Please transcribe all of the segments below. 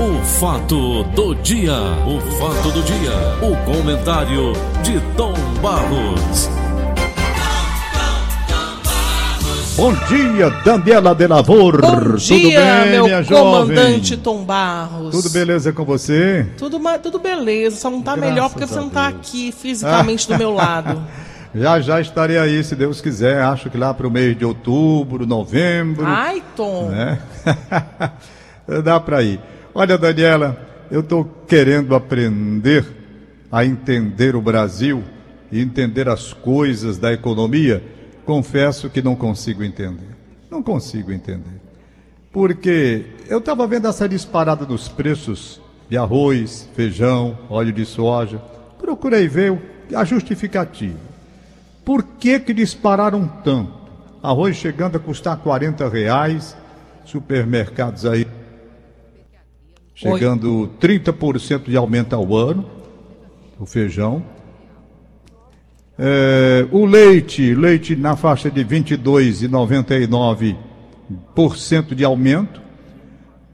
O fato do dia, o fato do dia, o comentário de Tom Barros. Bom dia, Daniela de Lavor. Bom Tudo dia, bem, meu minha comandante jovem? Tom Barros. Tudo beleza com você? Tudo, tudo beleza, só não tá Graças melhor porque você não tá Deus. aqui fisicamente do meu lado. Já já estarei aí, se Deus quiser. Acho que lá para o mês de outubro, novembro. Ai, Tom. né? Dá para ir. Olha, Daniela, eu estou querendo aprender a entender o Brasil e entender as coisas da economia. Confesso que não consigo entender. Não consigo entender. Porque eu estava vendo essa disparada dos preços de arroz, feijão, óleo de soja. Procurei ver a justificativa. Por que que dispararam tanto? Arroz chegando a custar 40 reais, supermercados aí chegando 30% de aumento ao ano, o feijão. É, o leite, leite na faixa de 22,99% de aumento.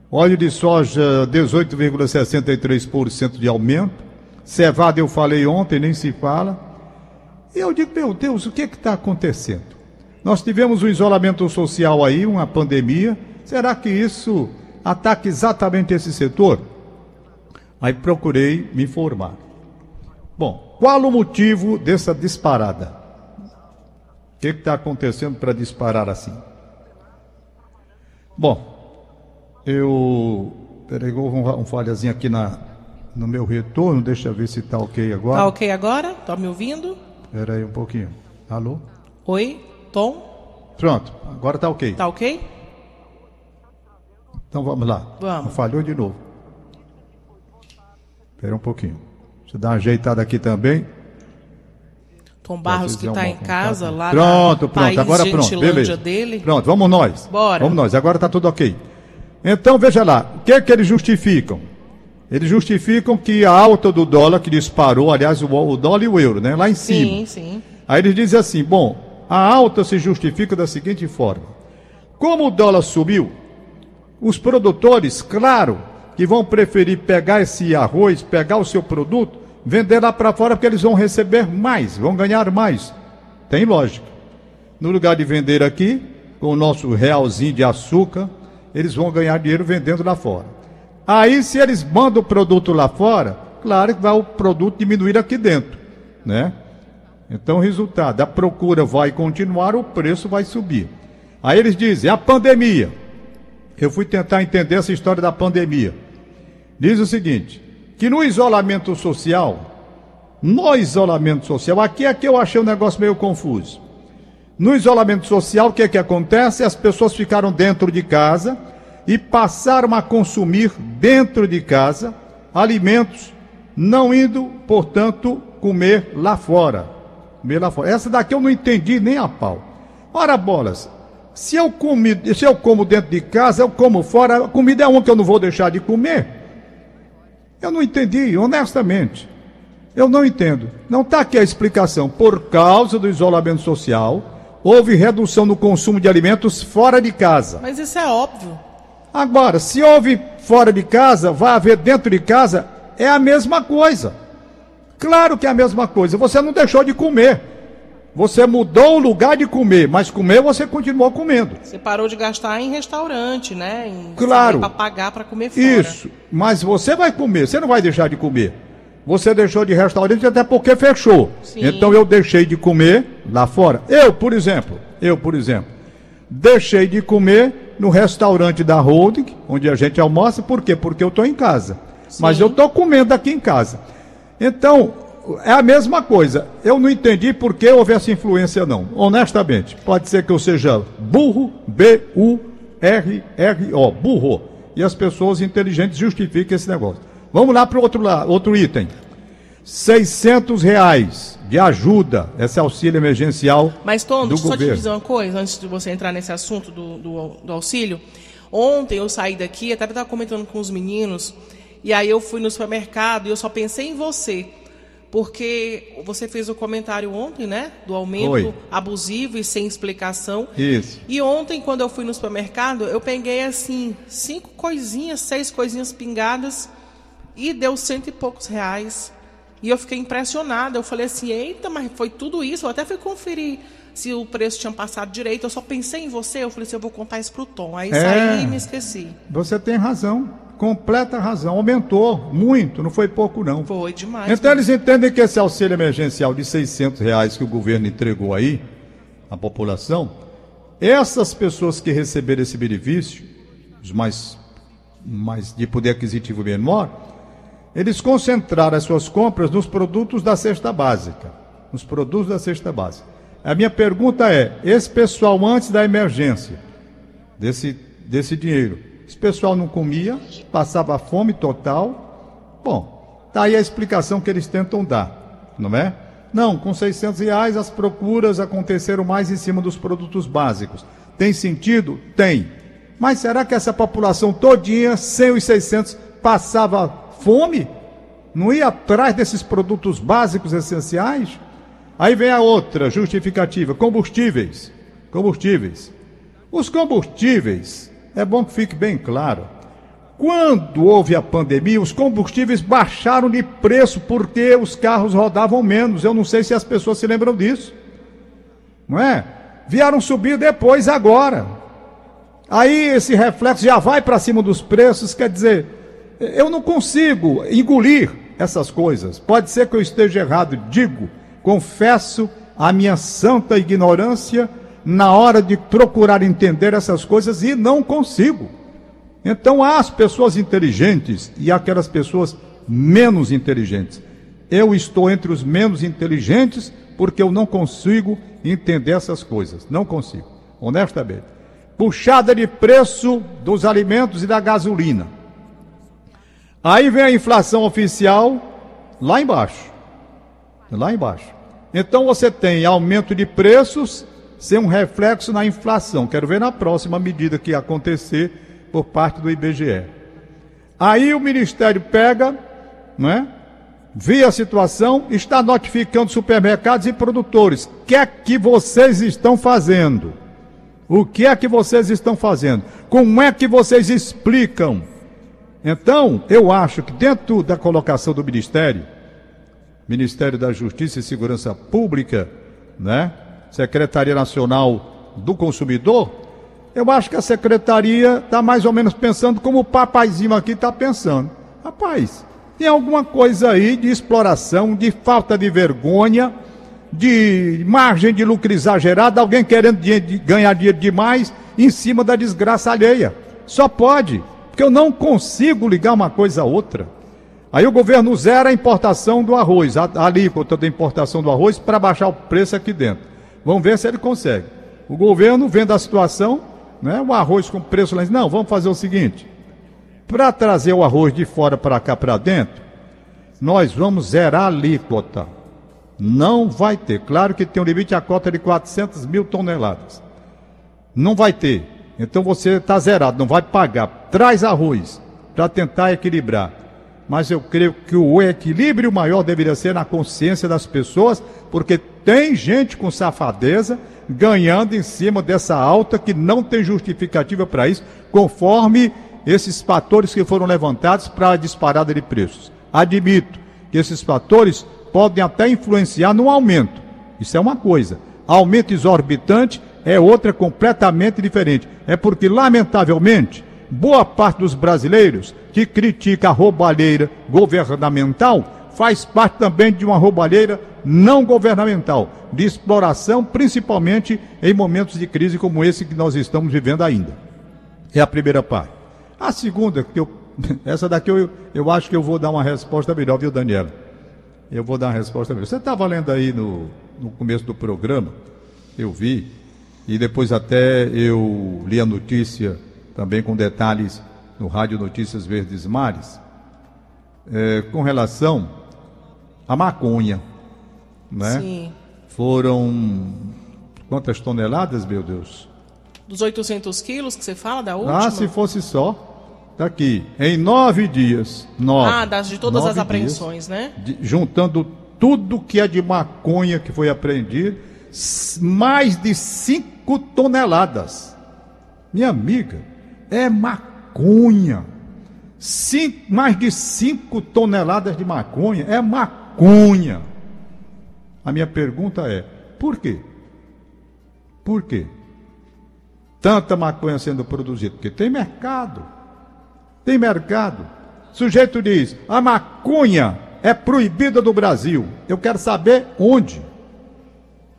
Óleo de soja, 18,63% de aumento. Cevada, eu falei ontem, nem se fala. E eu digo, meu Deus, o que está acontecendo? Nós tivemos um isolamento social aí, uma pandemia. Será que isso ataca exatamente esse setor? Aí procurei me informar. Bom, qual o motivo dessa disparada? O que está acontecendo para disparar assim? Bom, eu. Peraí, um, um falhazinho aqui na, no meu retorno, deixa eu ver se está ok agora. Tá ok agora? Tá me ouvindo? Peraí um pouquinho. Alô? Oi, Tom? Pronto, agora está ok. Tá ok? Então vamos lá. Vamos. Falhou de novo. Espera um pouquinho. Deixa eu dar uma ajeitada aqui também. Tom Barros que vezes é em casa lá Pronto, pronto. Agora pronto. Beleza. dele. Pronto, vamos nós. Bora. Vamos nós. Agora está tudo ok. Então veja lá. O que é que eles justificam? Eles justificam que a alta do dólar que disparou, aliás, o, o dólar e o euro, né? Lá em cima. Sim, sim. Aí eles dizem assim: bom, a alta se justifica da seguinte forma: como o dólar subiu, os produtores, claro, que vão preferir pegar esse arroz, pegar o seu produto, vender lá para fora porque eles vão receber mais, vão ganhar mais. Tem lógica. No lugar de vender aqui, com o nosso realzinho de açúcar, eles vão ganhar dinheiro vendendo lá fora. Aí, se eles mandam o produto lá fora, claro que vai o produto diminuir aqui dentro, né? Então, resultado, a procura vai continuar, o preço vai subir. Aí eles dizem, a pandemia. Eu fui tentar entender essa história da pandemia. Diz o seguinte, que no isolamento social, no isolamento social, aqui é que eu achei um negócio meio confuso. No isolamento social, o que é que acontece? As pessoas ficaram dentro de casa e passaram a consumir dentro de casa alimentos, não indo, portanto, comer lá fora. Comer lá fora. Essa daqui eu não entendi nem a pau. Ora, bolas, se eu, comi, se eu como dentro de casa, eu como fora, a comida é uma que eu não vou deixar de comer. Eu não entendi, honestamente. Eu não entendo. Não está aqui a explicação. Por causa do isolamento social, houve redução no consumo de alimentos fora de casa. Mas isso é óbvio. Agora, se houve fora de casa, vai haver dentro de casa, é a mesma coisa. Claro que é a mesma coisa. Você não deixou de comer. Você mudou o lugar de comer, mas comer você continuou comendo. Você parou de gastar em restaurante, né? Em Claro. para pagar para comer fora. Isso. Mas você vai comer, você não vai deixar de comer. Você deixou de restaurante até porque fechou. Sim. Então eu deixei de comer lá fora. Eu, por exemplo, eu, por exemplo, deixei de comer no restaurante da Holding, onde a gente almoça, por quê? Porque eu estou em casa. Mas Sim. eu estou comendo aqui em casa. Então, é a mesma coisa. Eu não entendi por que houve essa influência, não. Honestamente. Pode ser que eu seja burro, B-U-R-R-O, burro. E as pessoas inteligentes justificam esse negócio. Vamos lá para o outro, outro item. 600 reais de ajuda, esse auxílio emergencial Mas, Tom, do deixa eu só te dizer uma coisa, antes de você entrar nesse assunto do, do, do auxílio. Ontem eu saí daqui, até estava comentando com os meninos, e aí eu fui no supermercado e eu só pensei em você. Porque você fez o comentário ontem, né? Do aumento Foi. abusivo e sem explicação. Isso. E ontem, quando eu fui no supermercado, eu peguei assim, cinco coisinhas, seis coisinhas pingadas e deu cento e poucos reais. E eu fiquei impressionada. Eu falei assim, eita, mas foi tudo isso? Eu até fui conferir se o preço tinha passado direito. Eu só pensei em você. Eu falei assim, eu vou contar isso pro Tom. Aí É. saí e me esqueci. Você tem razão, completa razão. Aumentou muito, não foi pouco não. Foi demais. Então eles entendem que esse auxílio emergencial de 600 reais que o governo entregou aí à população, essas pessoas que receberam esse benefício, os mais, mais de poder aquisitivo menor, eles concentraram as suas compras nos produtos da cesta básica, nos produtos da cesta básica. A minha pergunta é: esse pessoal antes da emergência, desse, desse dinheiro, esse pessoal não comia, passava fome total? Bom, tá aí a explicação que eles tentam dar, não é? Não, com 600 reais as procuras aconteceram mais em cima dos produtos básicos. Tem sentido? Tem. Mas será que essa população todinha, sem os 600, passava fome? Não ia atrás desses produtos básicos essenciais? Aí vem a outra justificativa: combustíveis. Combustíveis. Os combustíveis, é bom que fique bem claro. Quando houve a pandemia, os combustíveis baixaram de preço porque os carros rodavam menos. Eu não sei se as pessoas se lembram disso. Não é? Vieram subir depois, agora. Aí esse reflexo já vai para cima dos preços, quer dizer, eu não consigo engolir essas coisas. Pode ser que eu esteja errado, digo, confesso a minha santa ignorância na hora de procurar entender essas coisas e não consigo. Então há as pessoas inteligentes e aquelas pessoas menos inteligentes. Eu estou entre os menos inteligentes porque eu não consigo entender essas coisas. Não consigo, honestamente. Puxada de preço dos alimentos e da gasolina. Aí vem a inflação oficial lá embaixo. Lá embaixo. Então você tem aumento de preços sem um reflexo na inflação. Quero ver na próxima medida que acontecer por parte do IBGE. Aí o Ministério pega, não é? Vê a situação, está notificando supermercados e produtores. O que é que vocês estão fazendo? O que é que vocês estão fazendo? Como é que vocês explicam? Então, eu acho que dentro da colocação do Ministério, Ministério da Justiça e Segurança Pública, né? Secretaria Nacional do Consumidor, eu acho que a secretaria está mais ou menos pensando como o papaizinho aqui está pensando. Rapaz, tem alguma coisa aí de exploração, de falta de vergonha, de margem de lucro exagerada, alguém querendo dinhe- ganhar dinheiro demais em cima da desgraça alheia. Só pode, porque eu não consigo ligar uma coisa a outra. Aí o governo zera a importação do arroz, a, a alíquota da importação do arroz, para baixar o preço aqui dentro. Vamos ver se ele consegue. O governo, vendo a situação, né, o arroz com preço lá, não, vamos fazer o seguinte: para trazer o arroz de fora para cá para dentro, nós vamos zerar a alíquota. Não vai ter. Claro que tem um limite a cota de 400 mil toneladas. Não vai ter. Então você está zerado, não vai pagar. Traz arroz para tentar equilibrar. Mas eu creio que o equilíbrio maior deveria ser na consciência das pessoas, porque tem gente com safadeza ganhando em cima dessa alta que não tem justificativa para isso, conforme esses fatores que foram levantados para a disparada de preços. Admito que esses fatores podem até influenciar no aumento. Isso é uma coisa. Aumento exorbitante é outra completamente diferente. É porque, lamentavelmente, boa parte dos brasileiros que critica a roubalheira governamental faz parte também de uma roubalheira não governamental, de exploração, principalmente em momentos de crise como esse que nós estamos vivendo ainda. É a primeira parte. A segunda, que eu, essa daqui eu, eu acho que eu vou dar uma resposta melhor, viu, Daniela? Eu vou dar uma resposta melhor. Você estava lendo aí no, no começo do programa, eu vi, e depois até eu li a notícia também com detalhes no Rádio Notícias Verdes Mares, é, com relação à maconha. Né? Sim. Foram quantas toneladas, meu Deus? Dos 800 quilos que você fala, da última? Ah, se fosse só. Tá aqui. Em nove dias. Nove. Ah, das, de todas as dias, apreensões, né? de- juntando tudo que é de maconha que foi apreendido, mais de 5 toneladas. Minha amiga, é maconha. Cinco, mais de 5 toneladas de maconha é maconha. A minha pergunta é: por quê? Por quê? Tanta maconha sendo produzida? Porque tem mercado. Tem mercado. O sujeito diz: a maconha é proibida do Brasil. Eu quero saber onde.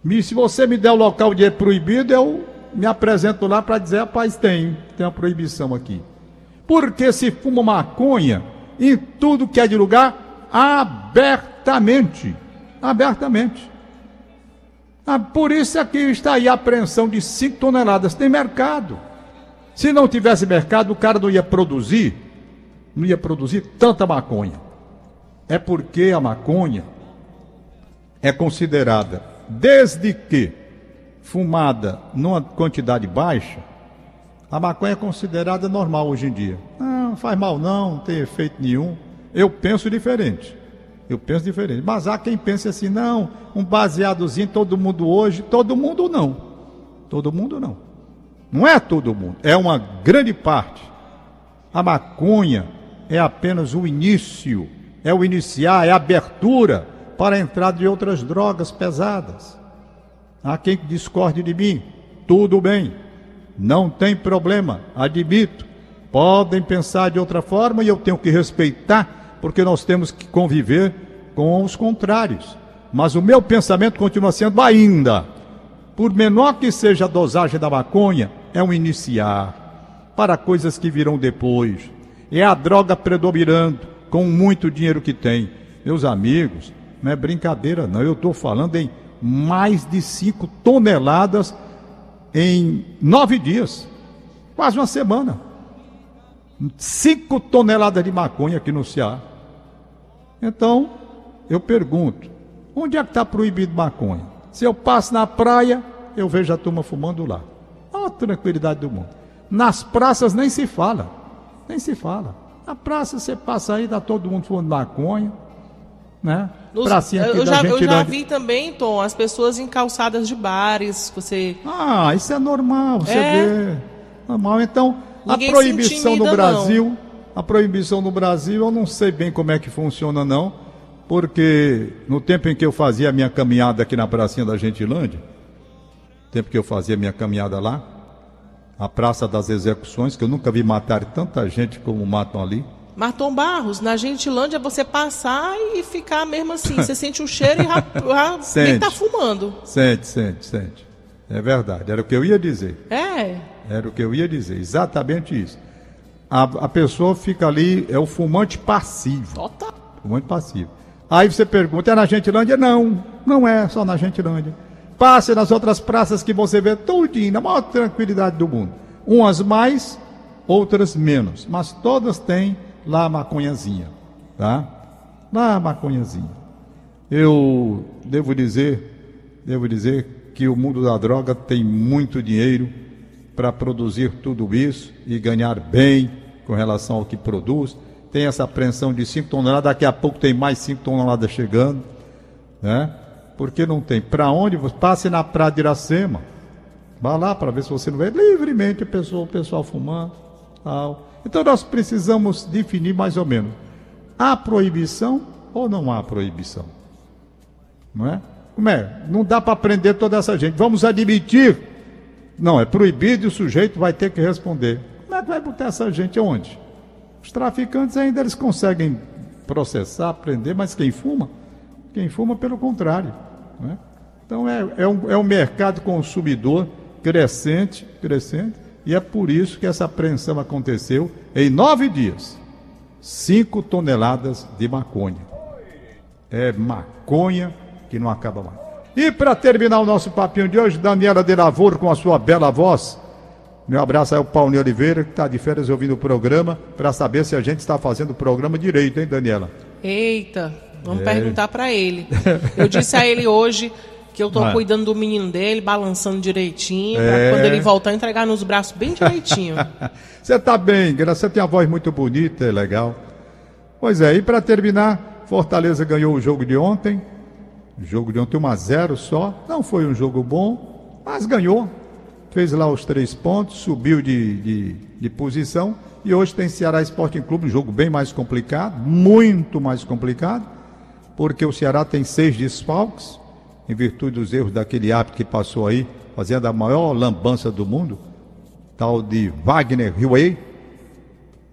E se você me der o local onde é proibido, eu me apresento lá para dizer: rapaz, tem, tem uma proibição aqui. Porque se fuma maconha em tudo que é de lugar, abertamente. Abertamente. Ah, por isso aqui é está aí a apreensão de 5 toneladas. Tem mercado. Se não tivesse mercado, o cara não ia produzir, não ia produzir tanta maconha. É porque a maconha é considerada, desde que fumada numa quantidade baixa, a maconha é considerada normal hoje em dia. Não, não faz mal não, não tem efeito nenhum. Eu penso diferente. Eu penso diferente. Mas há quem pense assim, não, um baseadozinho, todo mundo hoje, todo mundo não. Todo mundo não. Não é todo mundo, é uma grande parte. A maconha é apenas o início, é o iniciar, é a abertura para a entrada de outras drogas pesadas. Há quem discorde de mim, tudo bem. Não tem problema, admito. Podem pensar de outra forma e eu tenho que respeitar, porque nós temos que conviver com os contrários. Mas o meu pensamento continua sendo ainda, por menor que seja a dosagem da maconha, é um iniciar para coisas que virão depois. É a droga predominando com muito dinheiro que tem. Meus amigos, não é brincadeira, não. Eu estou falando em mais de 5 toneladas em nove dias, quase uma semana. Cinco toneladas de maconha aqui no Ceará. Então, eu pergunto: onde é que está proibido maconha? Se eu passo na praia, eu vejo a turma fumando lá. Olha a tranquilidade do mundo. Nas praças nem se fala. Nem se fala. Na praça você passa aí, dá todo mundo fumando maconha. Né? Nos, Pracinha eu, já, eu já vi também, Tom, as pessoas em calçadas de bares. Você... Ah, isso é normal, você é... vê. Normal. Então, Ninguém a proibição no Brasil, não. A proibição no Brasil, eu não sei bem como é que funciona, não. Porque no tempo em que eu fazia a minha caminhada aqui na pracinha da Gentilândia, tempo que eu fazia a minha caminhada lá, a Praça das Execuções, que eu nunca vi matar tanta gente como matam ali. Martom Barros, na Gentilândia você passar e ficar mesmo assim, você sente o cheiro e já, já sente, nem tá fumando. Sente, sente, sente. É verdade, era o que eu ia dizer. É. Era o que eu ia dizer, exatamente isso. A, a pessoa fica ali, é o fumante passivo. Total. Fumante passivo. Aí você pergunta, é na Gentilândia? Não, não é só na Gentilândia. Passe nas outras praças que você vê tudinho, na maior tranquilidade do mundo. Umas mais, outras menos. Mas todas têm lá a maconhazinha, tá? Lá a maconhazinha. Eu devo dizer, devo dizer que o mundo da droga tem muito dinheiro para produzir tudo isso e ganhar bem com relação ao que produz. Tem essa apreensão de 5 toneladas, daqui a pouco tem mais 5 toneladas chegando, né? Porque não tem. Para onde? Passe na praia de Iracema. Vá lá para ver se você não vê livremente o pessoal, o pessoal fumando. Tal. Então nós precisamos definir mais ou menos: há proibição ou não há proibição? Não é? Como é? Não dá para prender toda essa gente. Vamos admitir. Não, é proibido e o sujeito vai ter que responder. Como é que vai botar essa gente onde? Os traficantes ainda eles conseguem processar, prender, mas quem fuma? Quem fuma, pelo contrário. É? Então é, é, um, é um mercado consumidor crescente, crescente, e é por isso que essa apreensão aconteceu em nove dias. Cinco toneladas de maconha. É maconha que não acaba mais. E para terminar o nosso papinho de hoje, Daniela de Lavoro com a sua bela voz. Meu abraço aí ao Paulinho Oliveira, que está de férias ouvindo o programa, para saber se a gente está fazendo o programa direito, hein, Daniela? Eita, vamos é. perguntar para ele. Eu disse a ele hoje que eu tô ah. cuidando do menino dele, balançando direitinho, é. quando ele voltar entregar nos braços bem direitinho. você tá bem, você tem a voz muito bonita, é legal. Pois é, e para terminar, Fortaleza ganhou o jogo de ontem, O jogo de ontem 1 a 0 só. Não foi um jogo bom, mas ganhou. Fez lá os três pontos, subiu de, de, de posição. E hoje tem Ceará Sporting Clube, um jogo bem mais complicado, muito mais complicado, porque o Ceará tem seis desfalques, em virtude dos erros daquele hábito que passou aí, fazendo a maior lambança do mundo, tal de Wagner Huey,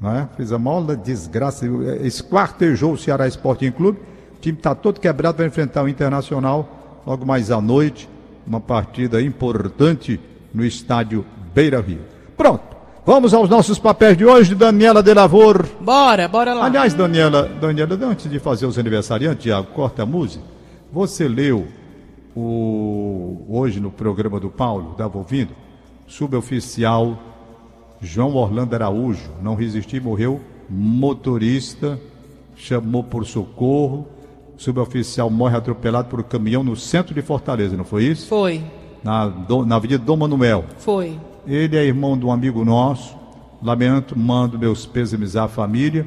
é? fez a maior desgraça, esquartejou o Ceará Sporting Clube. O time está todo quebrado para enfrentar o Internacional logo mais à noite. Uma partida importante no estádio Beira Rio. Pronto. Vamos aos nossos papéis de hoje, Daniela de Lavor. Bora, bora lá. Aliás, Daniela, Daniela, antes de fazer os aniversariantes, Tiago, corta a música. Você leu o, hoje no programa do Paulo, estava ouvindo, suboficial João Orlando Araújo, não resistiu morreu, motorista, chamou por socorro, suboficial morre atropelado por um caminhão no centro de Fortaleza, não foi isso? Foi. Na, na Avenida Dom Manuel. Foi. Ele é irmão de um amigo nosso, lamento, mando meus pêsames à família.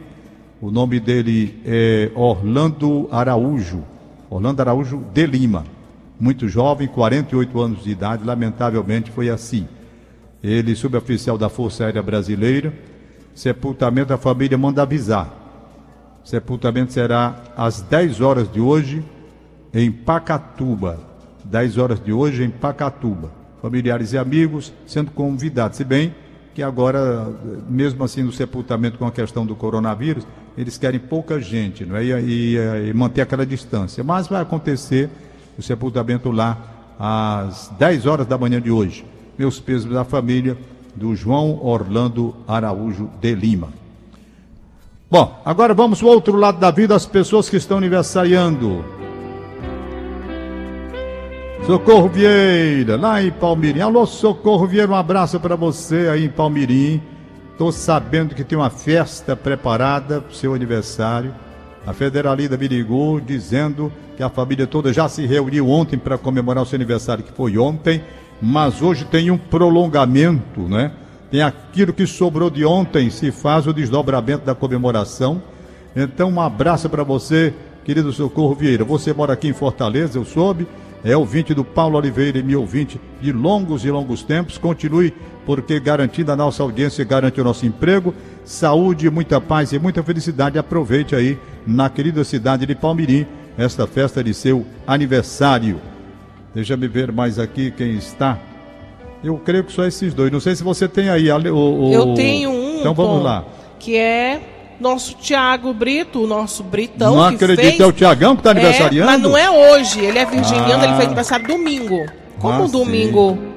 O nome dele é Orlando Araújo, Orlando Araújo de Lima. Muito jovem, 48 anos de idade, lamentavelmente foi assim ele suboficial da Força Aérea Brasileira. Sepultamento da família manda avisar. Sepultamento será às 10 horas de hoje em Pacatuba. 10 horas de hoje em Pacatuba. Familiares e amigos sendo convidados. Se bem que agora, mesmo assim, no sepultamento com a questão do coronavírus, eles querem pouca gente não é? e, e, e manter aquela distância. Mas vai acontecer o sepultamento lá às 10 horas da manhã de hoje meus pesos da família do João Orlando Araújo de Lima. Bom, agora vamos para o outro lado da vida, as pessoas que estão aniversariando. Socorro Vieira, lá em Palmirim. Alô, Socorro Vieira, um abraço para você aí em Palmirim. Estou sabendo que tem uma festa preparada para o seu aniversário. A Federalida me ligou dizendo que a família toda já se reuniu ontem para comemorar o seu aniversário, que foi ontem mas hoje tem um prolongamento, né? Tem aquilo que sobrou de ontem, se faz o desdobramento da comemoração. Então, um abraço para você, querido Socorro Vieira. Você mora aqui em Fortaleza, eu soube, é ouvinte do Paulo Oliveira e meu ouvinte de longos e longos tempos. Continue, porque garantindo a nossa audiência, garante o nosso emprego, saúde, muita paz e muita felicidade. Aproveite aí, na querida cidade de Palmirim, esta festa de seu aniversário. Deixa me ver mais aqui quem está. Eu creio que só esses dois. Não sei se você tem aí o. o... Eu tenho um. Então vamos lá. Que é nosso Tiago Brito, o nosso Britão. Não acredito, fez... é o Tiagão que está aniversariando? É, mas não é hoje. Ele é virginiano, ah. ele fez aniversário domingo. Como ah, domingo sim.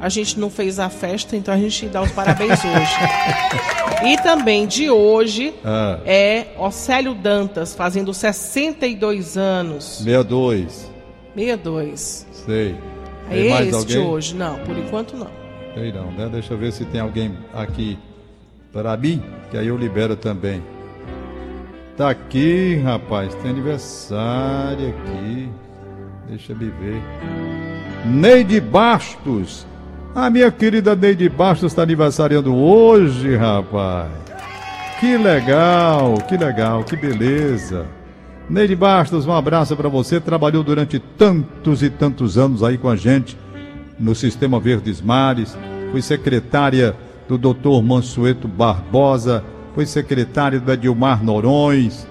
a gente não fez a festa, então a gente dá os parabéns hoje. e também de hoje ah. é Océlio Dantas, fazendo 62 anos. 62. 62. Sei. É mais este alguém? hoje? Não, por enquanto não. Sei não, né? Deixa eu ver se tem alguém aqui para mim, que aí eu libero também. Tá aqui, rapaz, tem aniversário aqui. Deixa eu ver. Neide Bastos. A minha querida Neide Bastos está aniversariando hoje, rapaz. Que legal, que legal, que beleza. Neide Bastos, um abraço para você. Trabalhou durante tantos e tantos anos aí com a gente no Sistema Verdes Mares. Foi secretária do Dr. Mansueto Barbosa. Foi secretária do Edilmar Norões.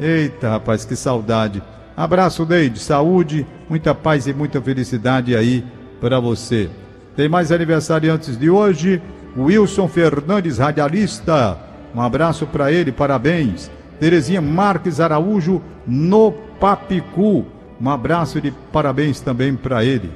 Eita, rapaz, que saudade. Abraço, Neide. Saúde, muita paz e muita felicidade aí para você. Tem mais aniversariantes de hoje. Wilson Fernandes, radialista. Um abraço para ele, parabéns. Terezinha Marques Araújo, no Papicu. Um abraço de parabéns também para ele.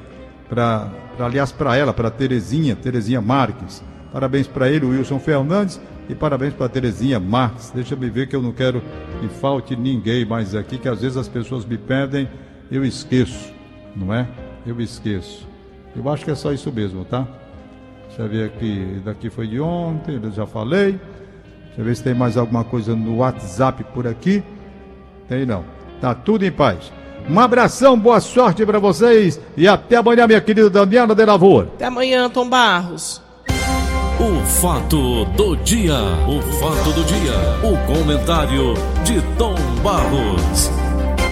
Pra, aliás, para ela, para Terezinha, Terezinha Marques. Parabéns para ele, Wilson Fernandes. E parabéns para Terezinha Marques. Deixa eu ver que eu não quero que falte ninguém mais aqui, que às vezes as pessoas me pedem, eu esqueço, não é? Eu esqueço. Eu acho que é só isso mesmo, tá? Deixa eu ver aqui, daqui foi de ontem, eu já falei. Deixa eu ver se tem mais alguma coisa no WhatsApp por aqui. Tem não. Tá tudo em paz. Um abração, boa sorte para vocês e até amanhã, minha querida Daniela de Lavor. Até amanhã, Tom Barros. O fato do dia, o fato do dia, o comentário de Tom Barros.